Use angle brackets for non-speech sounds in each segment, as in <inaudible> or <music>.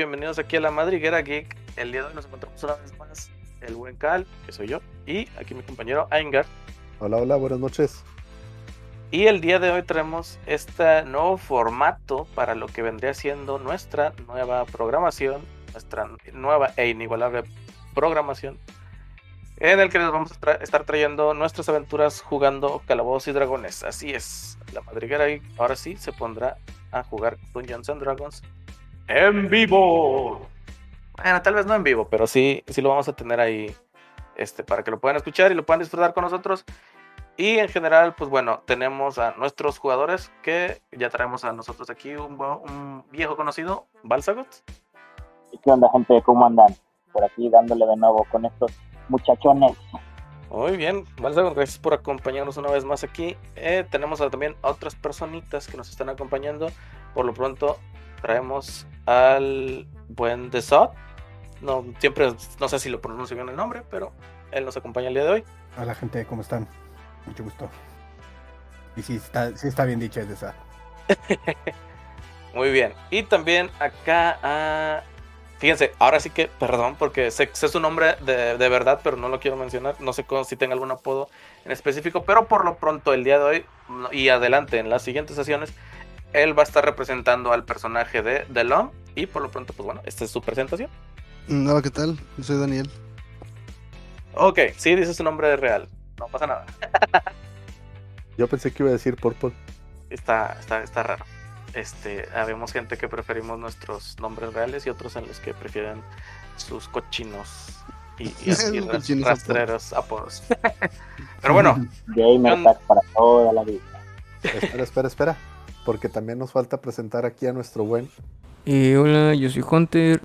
Bienvenidos aquí a la Madriguera Geek. El día de hoy nos encontramos una vez más el buen Cal, que soy yo, y aquí mi compañero Aingar. Hola, hola, buenas noches. Y el día de hoy traemos este nuevo formato para lo que vendría siendo nuestra nueva programación, nuestra nueva e inigualable programación, en el que les vamos a tra- estar trayendo nuestras aventuras jugando Calabozos y Dragones. Así es, la Madriguera Geek ahora sí se pondrá a jugar Dungeons and Dragons en vivo. Bueno, tal vez no en vivo, pero sí, sí lo vamos a tener ahí este, para que lo puedan escuchar y lo puedan disfrutar con nosotros. Y en general, pues bueno, tenemos a nuestros jugadores que ya traemos a nosotros aquí un, viejo conocido, Balsagot. ¿Y qué onda, gente? ¿Cómo andan? Por aquí dándole de nuevo con estos muchachones. Muy bien, Balsagot, gracias por acompañarnos una vez más aquí. Eh, tenemos a- también a otras personitas que nos están acompañando. Por lo pronto, traemos al buen Desot. No, siempre, no sé si lo pronuncio bien el nombre, pero él nos acompaña el día de hoy. Hola gente, ¿cómo están? Mucho gusto. Y sí está, sí está bien dicho es de esa. <laughs> Muy bien. Y también acá a... Fíjense, ahora sí que, perdón, porque sé, sé su nombre de, de verdad, pero no lo quiero mencionar. No sé si tenga algún apodo en específico, pero por lo pronto el día de hoy y adelante en las siguientes sesiones, él va a estar representando al personaje de The Lom. Y por lo pronto, pues bueno, esta es su presentación. Hola, ¿qué tal? Yo soy Daniel. Ok, sí, dice su nombre real. No pasa nada. <laughs> Yo pensé que iba a decir Purple. Está, está, está raro. Este, habemos gente que preferimos nuestros nombres reales y otros en los que prefieren sus cochinos y, y <laughs> cochinos rastreros apodos. <laughs> Pero bueno, Gamer para toda la vida. Espera, espera, espera. Porque también nos falta presentar aquí a nuestro buen. Eh, hola, yo soy Hunter.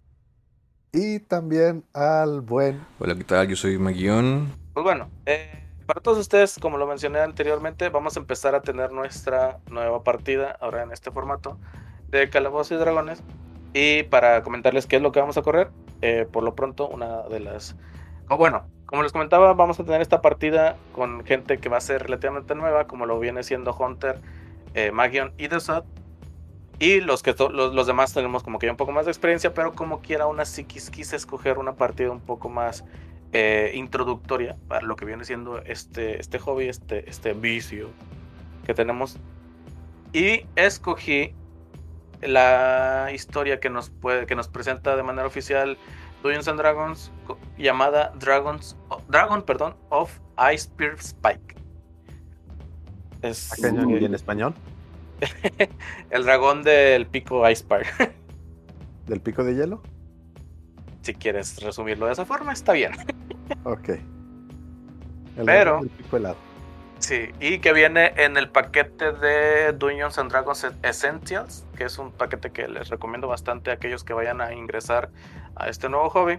Y también al buen. Hola, ¿qué tal? Yo soy Maguión. pues bueno, eh, para todos ustedes, como lo mencioné anteriormente, vamos a empezar a tener nuestra nueva partida ahora en este formato de Calabozos y Dragones. Y para comentarles qué es lo que vamos a correr, eh, por lo pronto, una de las. o bueno, como les comentaba, vamos a tener esta partida con gente que va a ser relativamente nueva, como lo viene siendo Hunter, eh, Magion y Desot. Y los, que los, los demás tenemos como que ya un poco más de experiencia, pero como quiera, aún así quis- quise escoger una partida un poco más eh, introductoria para lo que viene siendo este, este hobby, este, este vicio que tenemos. Y escogí la historia que nos, puede, que nos presenta de manera oficial Dungeons and Dragons llamada Dragons, Dragon perdón, of Ice Spear Spike. Es en, y en español. <laughs> el dragón del pico Ice. <laughs> Del pico de hielo. si quieres resumirlo de esa forma, está bien. <laughs> Ok. El Pero- del pico helado. Sí, y que viene en el paquete de Dungeons and Dragons Essentials, que es un paquete que les recomiendo bastante a aquellos que vayan a ingresar a este nuevo hobby,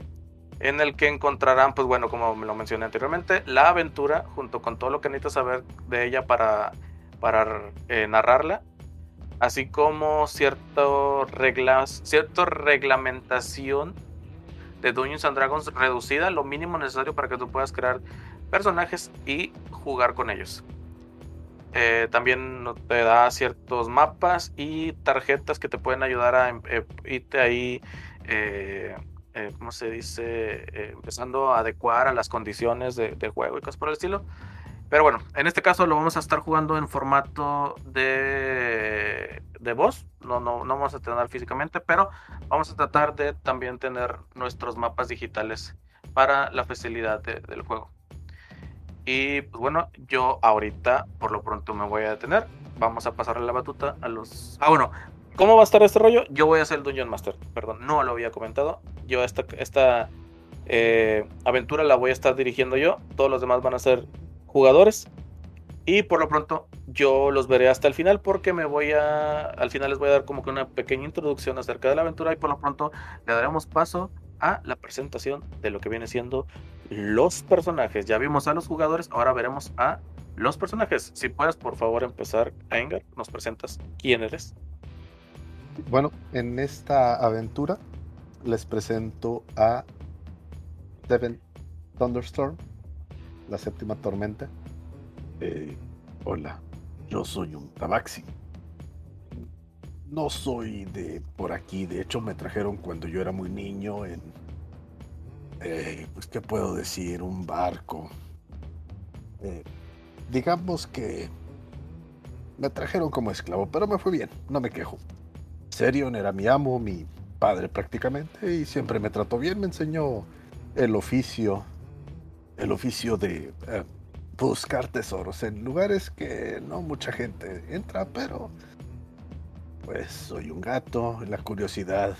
en el que encontrarán, pues bueno, como me lo mencioné anteriormente, la aventura junto con todo lo que necesitas saber de ella para, para eh, narrarla, así como ciertas reglas, cierta reglamentación de Dungeons and Dragons reducida, lo mínimo necesario para que tú puedas crear personajes y jugar con ellos. Eh, también te da ciertos mapas y tarjetas que te pueden ayudar a em- eh, irte ahí, eh, ¿cómo se dice? Eh, empezando a adecuar a las condiciones de, juego y cosas por el estilo. Pero bueno, en este caso lo vamos a estar jugando en formato de, de voz. No, no, no vamos a tener físicamente, pero vamos a tratar de también tener nuestros mapas digitales para la facilidad de- del juego. Y pues bueno, yo ahorita por lo pronto me voy a detener. Vamos a pasarle la batuta a los... Ah, bueno, ¿cómo va a estar este rollo? Yo voy a ser el Dungeon Master, perdón, no lo había comentado. Yo esta, esta eh, aventura la voy a estar dirigiendo yo. Todos los demás van a ser jugadores. Y por lo pronto yo los veré hasta el final porque me voy a... Al final les voy a dar como que una pequeña introducción acerca de la aventura y por lo pronto le daremos paso a la presentación de lo que viene siendo los personajes. Ya vimos a los jugadores, ahora veremos a los personajes. Si puedes, por favor, empezar, Engar, nos presentas quién eres. Bueno, en esta aventura les presento a Seven Thunderstorm, la séptima tormenta. Eh, hola, yo soy un tabaxi. no soy de por aquí. De hecho, me trajeron cuando yo era muy niño en. eh, pues, ¿qué puedo decir? Un barco. Eh, digamos que. Me trajeron como esclavo, pero me fue bien, no me quejo. Serion era mi amo, mi padre prácticamente, y siempre me trató bien, me enseñó el oficio. El oficio de eh, buscar tesoros en lugares que no mucha gente entra, pero pues soy un gato, la curiosidad.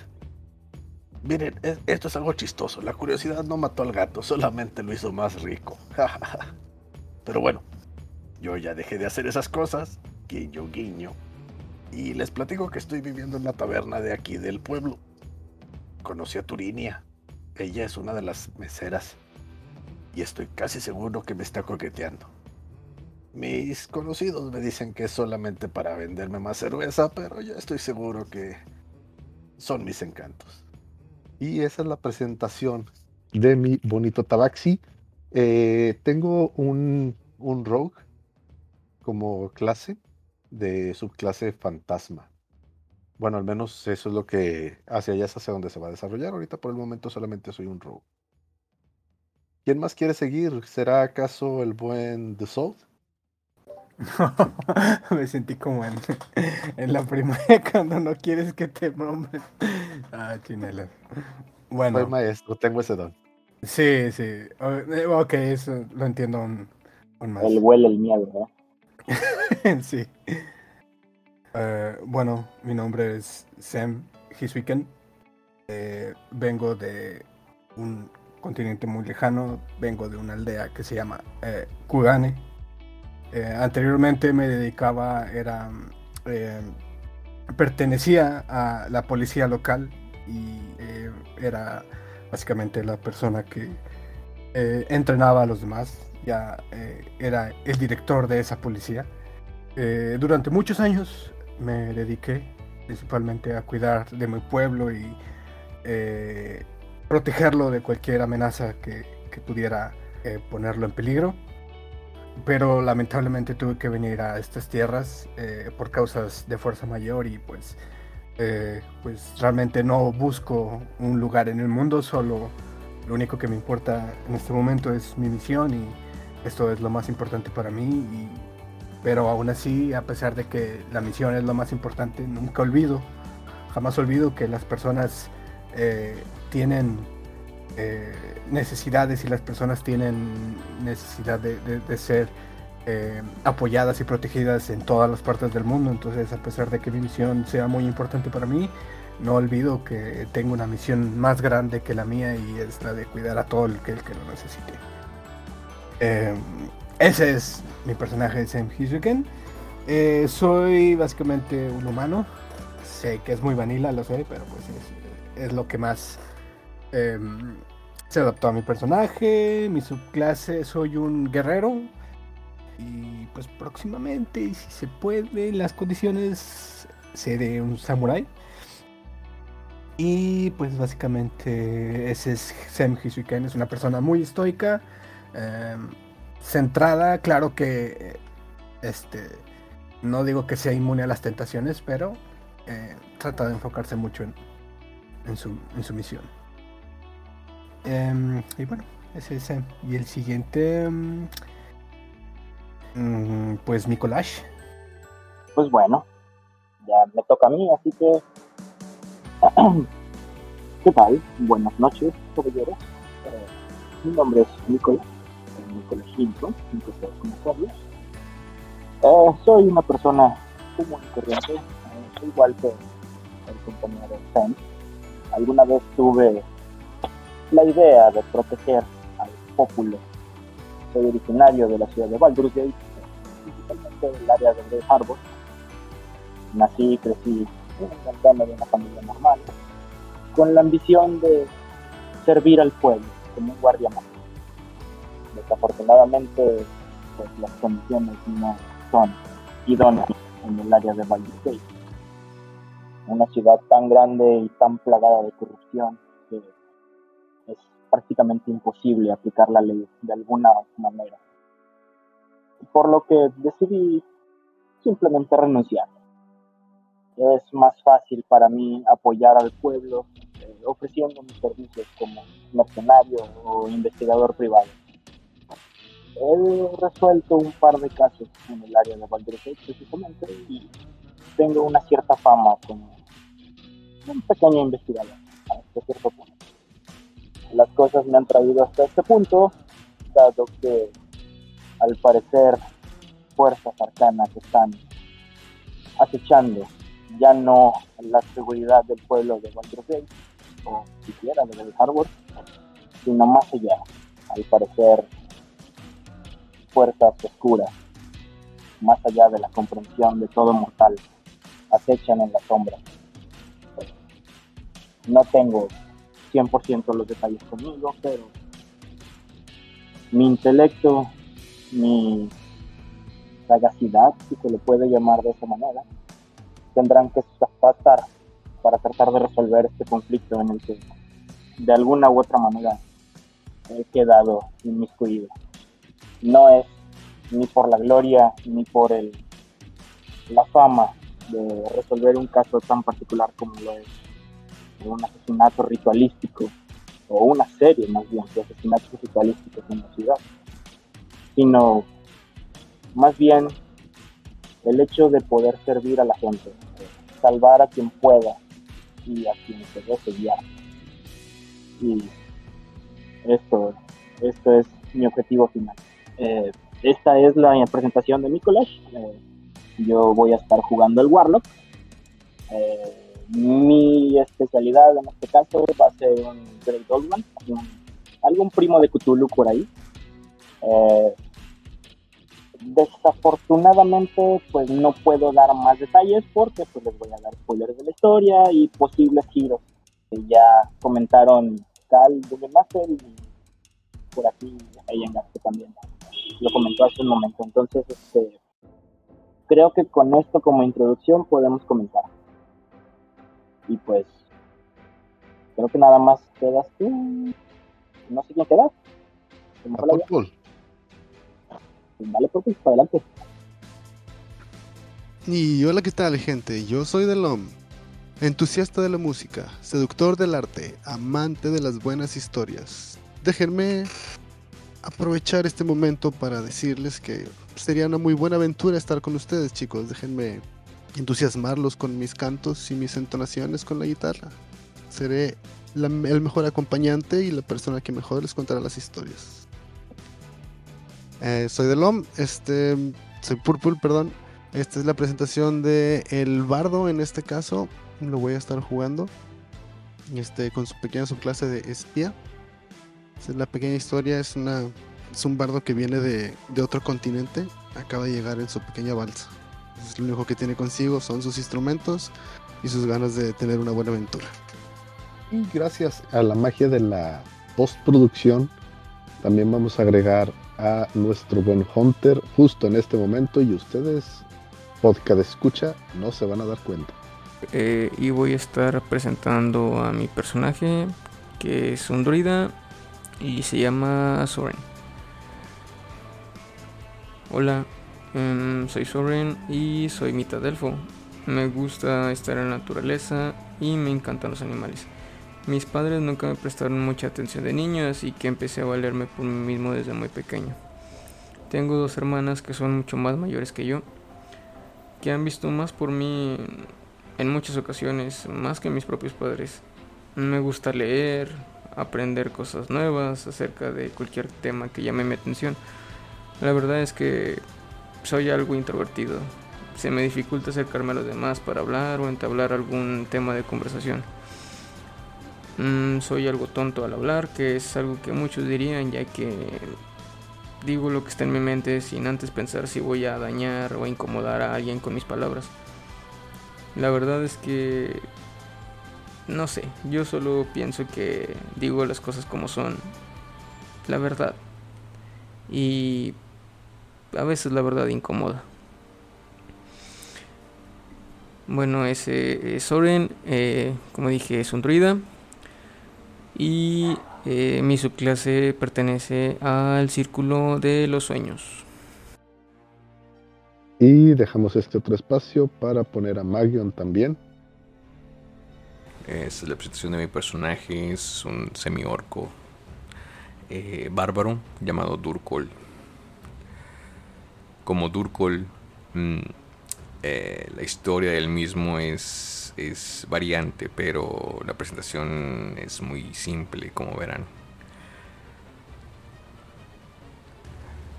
Miren, es- esto es algo chistoso. La curiosidad no mató al gato, solamente lo hizo más rico. <laughs> pero bueno, yo ya dejé de hacer esas cosas, guiño, guiño. Y les platico que estoy viviendo en la taberna de aquí del pueblo. Conocí a Turinia. Ella es una de las meseras y estoy casi seguro que me está coqueteando. Mis conocidos me dicen que es solamente para venderme más cerveza, pero yo estoy seguro que son mis encantos. Y esa es la presentación de mi bonito tabaxi. Eh, tengo un, un rogue como clase de subclase fantasma. Bueno, al menos eso es lo que hacia allá es hacia donde se va a desarrollar. Ahorita por el momento solamente soy un rogue. ¿Quién más quiere seguir? ¿Será acaso el buen The Soul? <laughs> Me sentí como en, <laughs> en la primaria <laughs> cuando no quieres que te nombren. Ah, chinela. Soy Bueno, maestro, tengo ese don. sí, sí. Eh, Ok, eso lo entiendo aún, aún más. Él huele el miedo, ¿verdad? <laughs> sí. Eh, bueno, mi nombre es Sam Hiswiken. Eh, vengo de un continente muy lejano. Vengo de una aldea que se llama eh, Kugane. Anteriormente me dedicaba, era, pertenecía a la policía local y era básicamente la persona que entrenaba a los demás. Ya eh, era el director de esa policía. Eh, durante muchos años me dediqué principalmente a cuidar de mi pueblo y eh, protegerlo de cualquier amenaza que, que pudiera ponerlo en peligro. Pero lamentablemente tuve que venir a estas tierras por causas de fuerza mayor y pues, pues realmente no busco un lugar en el mundo, solo lo único que me importa en este momento es mi misión y esto es lo más importante para mí pero aún así, a pesar de que la misión es lo más importante, nunca olvido, jamás olvido que las personas eh, tienen eh, necesidades y las personas tienen necesidad de, ser eh, apoyadas y protegidas en todas las partes del mundo. Entonces, a pesar de que mi misión sea muy importante para mí, no olvido que tengo una misión más grande que la mía y es la de cuidar a todo el que lo necesite. Eh, ese es mi personaje, Sam Hizuken. Eh, soy básicamente un humano. Sé que es muy vanilla, lo sé, pero pues es, lo que más eh, se adaptó a mi personaje. Mi subclase, soy un guerrero. Y pues próximamente, si se puede, las condiciones, seré un samurái. Y pues básicamente ese es Sam Hizuken, es una persona muy estoica, em, centrada, claro que este no digo que sea inmune a las tentaciones, pero eh, trata de enfocarse mucho en, en su, en su misión. Em, y bueno, ese es Sam. Y el siguiente, mm, mm, pues Nicolás. Pues bueno, ya me toca a mí, así que. <clears throat> ¿Qué tal? Buenas noches, caballeros. Eh, mi nombre es Nicolás, sin que ustedes conocerlos. Eh, soy una persona común y corriente, igual que el compañero Sam. Alguna vez tuve la idea de proteger al pueblo. Soy originario de la ciudad de Baldur's Gate, eh, principalmente del área de Grey Harbor. Nací y crecí en el de una familia normal, con la ambición de servir al pueblo como un guardia más. Desafortunadamente, pues las condiciones no son idóneas en el área de Baldur's Gate. Una ciudad tan grande y tan plagada de corrupción que es prácticamente imposible aplicar la ley de alguna manera. Por lo que decidí simplemente renunciar. es más fácil para mí apoyar al pueblo eh, ofreciendo mis servicios como mercenario o investigador privado. He resuelto un par de casos en el área de Baldur's precisamente y tengo una cierta fama como un pequeño investigador hasta cierto punto. Las cosas me han traído hasta este punto, dado que al parecer fuerzas arcanas están acechando ya no la seguridad del pueblo de Baldur's o siquiera de Harbor, sino más allá. Al parecer, fuerzas oscuras, más allá de la comprensión de todo mortal, acechan en la sombra. No tengo 100% los detalles conmigo, pero mi intelecto, mi sagacidad, si se le puede llamar de esa manera, tendrán que pasar para tratar de resolver este conflicto en el que de alguna u otra manera he quedado inmiscuido. No es ni por la gloria ni por el, la fama de resolver un caso tan particular como lo es un asesinato ritualístico o una serie más bien de asesinatos ritualísticos en la ciudad, sino más bien el hecho de poder servir a la gente, salvar a quien pueda y a quien se deje guiar. Y esto, esto es mi objetivo final. Eh, esta es la presentación de mi Eh, yo voy a estar jugando el Warlock. Eh, mi especialidad en este caso va a ser un Great Old Man, algún primo de Cthulhu por ahí. Desafortunadamente pues no puedo dar más detalles porque pues les voy a dar spoilers de la historia y posibles giros que ya comentaron Cal Master y por aquí en que también lo comentó hace un momento entonces este creo que con esto como introducción podemos comenzar y pues creo que nada más quedas tú no sé quién queda Vale, pues, adelante. Y hola, ¿qué tal, gente? Yo soy Delom, entusiasta de la música, seductor del arte, amante de las buenas historias. Déjenme aprovechar este momento para decirles que sería una muy buena aventura estar con ustedes, chicos. Déjenme entusiasmarlos con mis cantos y mis entonaciones con la guitarra. Seré el mejor acompañante y la persona que mejor les contará las historias. Eh, soy Delom, este, soy Purple, perdón. Esta es la presentación de El Bardo en este caso. Lo voy a estar jugando. Este, con su pequeña subclase de espía. Es la pequeña historia, es una. Es un bardo que viene de, de otro continente. Acaba de llegar en su pequeña balsa. Es lo único que tiene consigo son sus instrumentos y sus ganas de tener una buena aventura. Y gracias a la magia de la postproducción, también vamos a agregar a nuestro buen Hunter justo en este momento y ustedes, podcast escucha, no se van a dar cuenta. Eh, y voy a estar presentando a mi personaje, que es un druida y se llama Soren. Hola, em, soy Soren y soy mitad elfo. Me gusta estar en la naturaleza y me encantan los animales. Mis padres nunca me prestaron mucha atención de niño, así que empecé a valerme por mí mismo desde muy pequeño. Tengo dos hermanas que son mucho más mayores que yo, que han visto más por mí en muchas ocasiones, más que mis propios padres. Me gusta leer, aprender cosas nuevas acerca de cualquier tema que llame mi atención. La verdad es que soy algo introvertido. Se me dificulta acercarme a los demás para hablar o entablar algún tema de conversación. Mm, soy algo tonto al hablar, que es algo que muchos dirían, ya que digo lo que está en mi mente sin antes pensar si voy a dañar o incomodar a alguien con mis palabras. La verdad es que no sé, yo solo pienso que digo las cosas como son, la verdad. Y a veces la verdad incomoda. Bueno, ese es Soren, eh, como dije, es un druida. Y eh, mi subclase pertenece al círculo de los sueños. Y dejamos este otro espacio para poner a Magion también. Es la presentación de mi personaje, es un semi-orco eh, bárbaro llamado Durkol. Como Durkol, mm, eh, la historia del mismo es, es variante, pero la presentación es muy simple, como verán.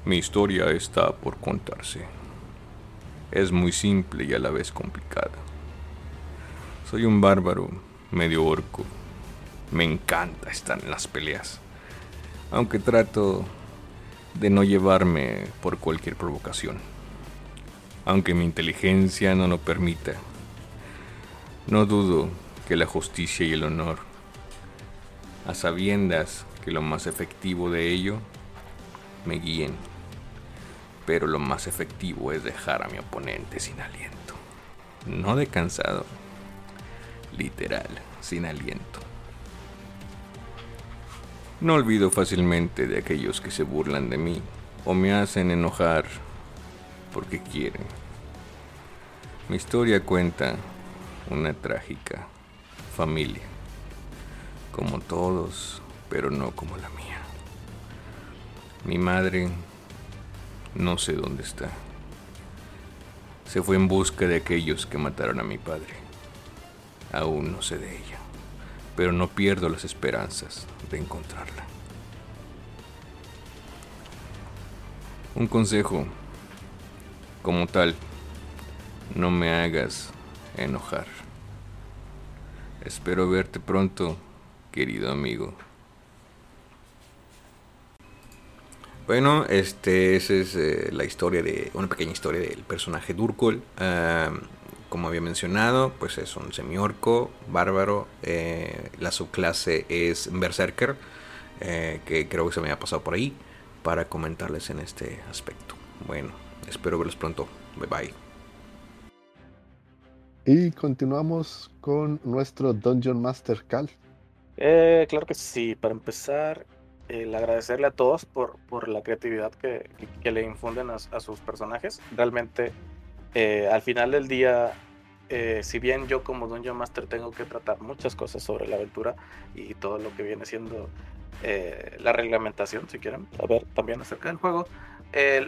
Mi historia está por contarse. Es muy simple y a la vez complicada. Soy un bárbaro, medio orco. Me encanta estar en las peleas. Aunque trato de no llevarme por cualquier provocación. Aunque mi inteligencia no lo permita. No dudo que la justicia y el honor, a sabiendas que lo más efectivo de ello, me guíen pero lo más efectivo es dejar a mi oponente sin aliento. No de cansado, literal, sin aliento. No olvido fácilmente de aquellos que se burlan de mí o me hacen enojar porque quieren. Mi historia cuenta una trágica familia, como todos, pero no como la mía. Mi madre no sé dónde está. Se fue en busca de aquellos que mataron a mi padre. Aún no sé de ella, pero no pierdo las esperanzas de encontrarla. Un consejo, como tal, no me hagas enojar. Espero verte pronto, querido amigo. Bueno, este, esa es eh, la historia de, una pequeña historia del personaje Durkol. Como había mencionado, pues es un semiorco, bárbaro. Eh, la subclase es Berserker, eh, que creo que se me ha pasado por ahí para comentarles en este aspecto. Bueno, espero verlos pronto. Bye bye. Y continuamos con nuestro Dungeon Master Cal. claro que sí, para empezar, el agradecerle a todos por, por la creatividad que, que, le infunden a, sus personajes. Realmente, eh, al final del día, eh, si bien yo como Dungeon Master tengo que tratar muchas cosas sobre la aventura y todo lo que viene siendo eh, la reglamentación, si quieren, a ver también acerca del juego,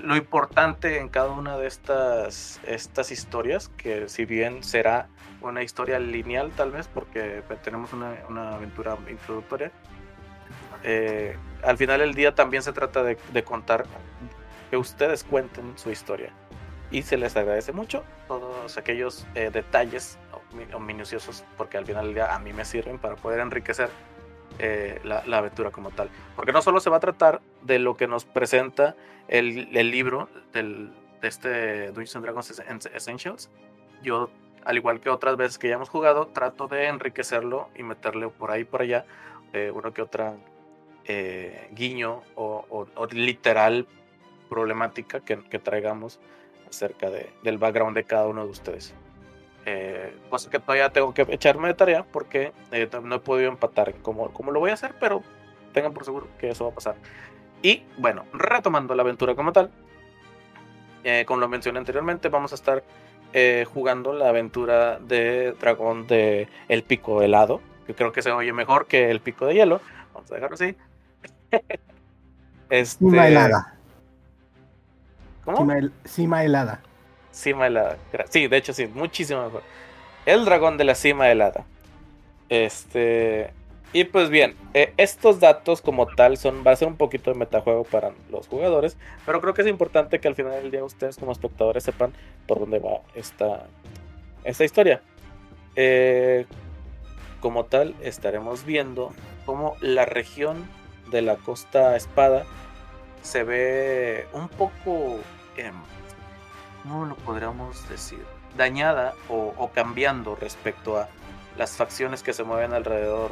lo importante en cada una de estas, estas historias, que si bien será una historia lineal tal vez, porque tenemos una, una aventura introductoria, al final del día también se trata de, contar que ustedes cuenten su historia. Y se les agradece mucho todos aquellos eh, detalles minuciosos, porque al final del día a mí me sirven para poder enriquecer eh, la, aventura como tal. Porque no solo se va a tratar de lo que nos presenta el, libro del, de este Dungeons Dragons Essentials. Yo, al igual que otras veces que ya hemos jugado, trato de enriquecerlo y meterle por ahí por allá uno que otra eh, guiño o, literal problemática que, traigamos acerca del background de cada uno de ustedes. Eh, cosa que todavía tengo que echarme de tarea porque eh, no he podido empatar como, como lo voy a hacer, pero tengan por seguro que eso va a pasar. Y bueno, retomando la aventura como tal, como lo mencioné anteriormente, vamos a estar jugando la aventura de dragón de El Pico Helado, que creo que se oye mejor que El Pico de Hielo. Vamos a dejarlo así. <laughs> este... Cima helada. ¿Cómo? Cima, helada. Cima helada. Sí, de hecho sí, muchísimo mejor. El dragón de la cima helada. Este. Y pues bien, eh, estos datos como tal son, va a ser un poquito de metajuego para los jugadores, pero creo que es importante que al final del día ustedes como espectadores sepan por dónde va esta, esta historia. Eh, como tal, estaremos viendo cómo la región de la costa espada se ve un poco, eh, ¿cómo lo podríamos decir? Dañada o, cambiando respecto a las facciones que se mueven alrededor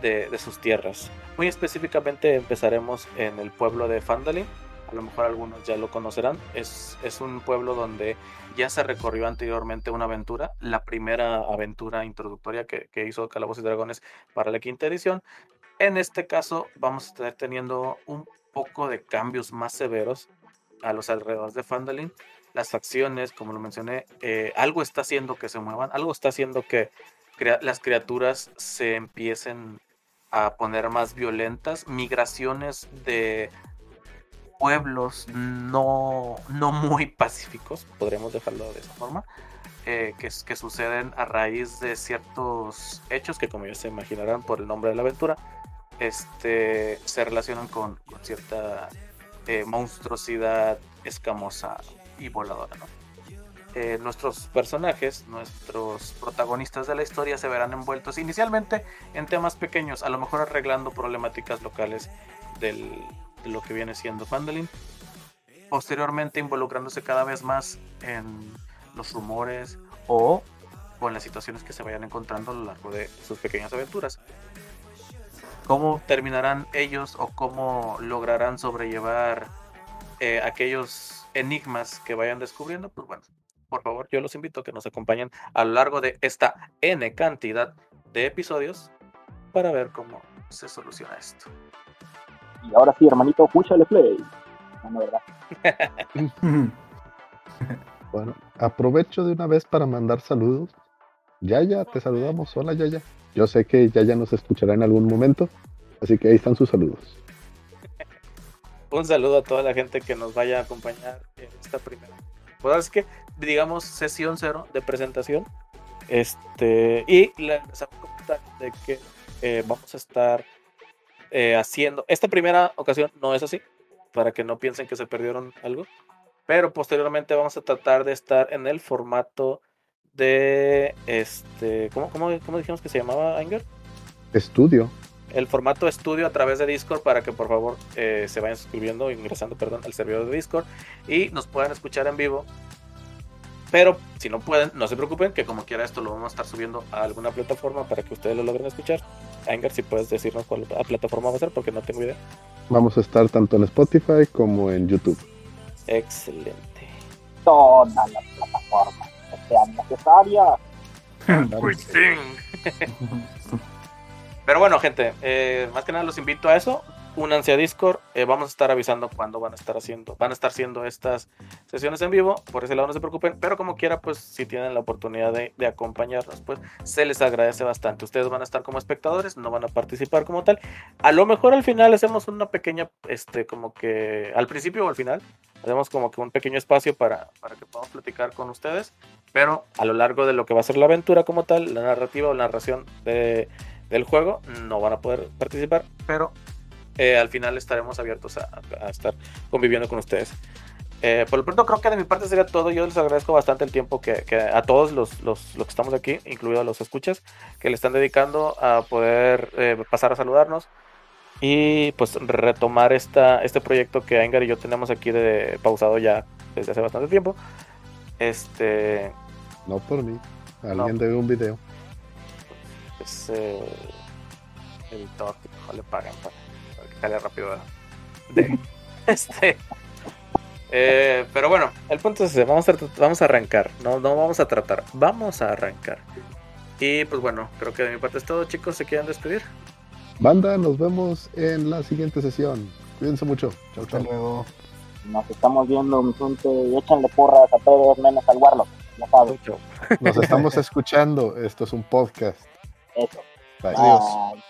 de, sus tierras. Muy específicamente empezaremos en el pueblo de Fandalin. A lo mejor algunos ya lo conocerán. Es, es un pueblo donde ya se recorrió anteriormente una aventura, la primera aventura introductoria que, que hizo Calabozos y Dragones para la quinta edición. En este caso vamos a estar teniendo un poco de cambios más severos a los alrededores de Fandalin. las facciones, como lo mencioné, eh, algo está haciendo que se muevan, algo está haciendo que las criaturas se empiecen a poner más violentas, migraciones de pueblos no, no muy pacíficos, podríamos dejarlo de esa forma, eh, que, que, suceden a raíz de ciertos hechos que como ya se imaginarán por el nombre de la aventura, este, se relacionan con, cierta eh, monstruosidad escamosa y voladora. Eh, nuestros personajes, nuestros protagonistas de la historia se verán envueltos inicialmente en temas pequeños, a lo mejor arreglando problemáticas locales del, de lo que viene siendo Fandolin. Posteriormente involucrándose cada vez más en los rumores o con las situaciones que se vayan encontrando a lo largo de sus pequeñas aventuras. ¿Cómo terminarán ellos o cómo lograrán sobrellevar eh, aquellos enigmas que vayan descubriendo? Pues bueno, por favor, yo los invito a que nos acompañen a lo largo de esta N cantidad de episodios para ver cómo se soluciona esto. Y ahora sí, hermanito, púchale play. No, ¿verdad? <laughs> bueno, aprovecho de una vez para mandar saludos. Yaya, te saludamos. Hola, Yaya. Yo sé que Yaya nos escuchará en algún momento, así que ahí están sus saludos. Un saludo a toda la gente que nos vaya a acompañar en esta primera. Pues es que, digamos, sesión cero de presentación. Este, y les comentar de que eh, vamos a estar eh, haciendo. Esta primera ocasión no es así, para que no piensen que se perdieron algo. Pero posteriormente vamos a tratar de estar en el formato de este. ¿Cómo, cómo, cómo dijimos que se llamaba Anger? Estudio. El formato estudio a través de Discord para que por favor eh, se vayan suscribiendo, ingresando, perdón, al servidor de Discord y nos puedan escuchar en vivo. Pero si no pueden, no se preocupen, que como quiera esto lo vamos a estar subiendo a alguna plataforma para que ustedes lo logren escuchar. Anger, si puedes decirnos cuál plataforma va a ser, porque no tengo idea. Vamos a estar tanto en Spotify como en YouTube. Excelente. Todas las plataformas que sean necesarias. <laughs> <laughs> Pero bueno, gente, eh, más que nada los invito a eso únanse a Discord. Eh, vamos a estar avisando cuándo van a estar haciendo, van a estar haciendo estas sesiones en vivo. Por ese lado no se preocupen, pero como quiera, pues si tienen la oportunidad de, acompañarnos, pues se les agradece bastante. Ustedes van a estar como espectadores, no van a participar como tal. A lo mejor al final hacemos una pequeña, este, como que al principio o al final, hacemos como que un pequeño espacio para, para que podamos platicar con ustedes. Pero a lo largo de lo que va a ser la aventura como tal, la narrativa o la narración de, del juego, no van a poder participar, pero eh, al final estaremos abiertos a, estar conviviendo con ustedes. Eh, por lo pronto creo que de mi parte sería todo. Yo les agradezco bastante el tiempo que, a todos los, los, que estamos aquí, incluidos los escuchas, que le están dedicando a poder eh, pasar a saludarnos y pues retomar esta, este proyecto que Anger y yo tenemos aquí de pausado ya desde hace bastante tiempo. Este. No por mí. Alguien debe un video. Es editor que le pagan para sale rápido. De, <laughs> este. Eh, pero bueno, el punto es ese, vamos a, vamos a arrancar, no, no vamos a tratar, vamos a arrancar. Y pues bueno, creo que de mi parte es todo, chicos, ¿se quieren despedir? Banda, nos vemos en la siguiente sesión. Cuídense mucho. Chao, chao. Nos estamos viendo, mi gente, y échanle porras a todos menos al Warlock, ya sabes. Nos estamos <laughs> escuchando, esto es un podcast. Eso. Bye. Bye.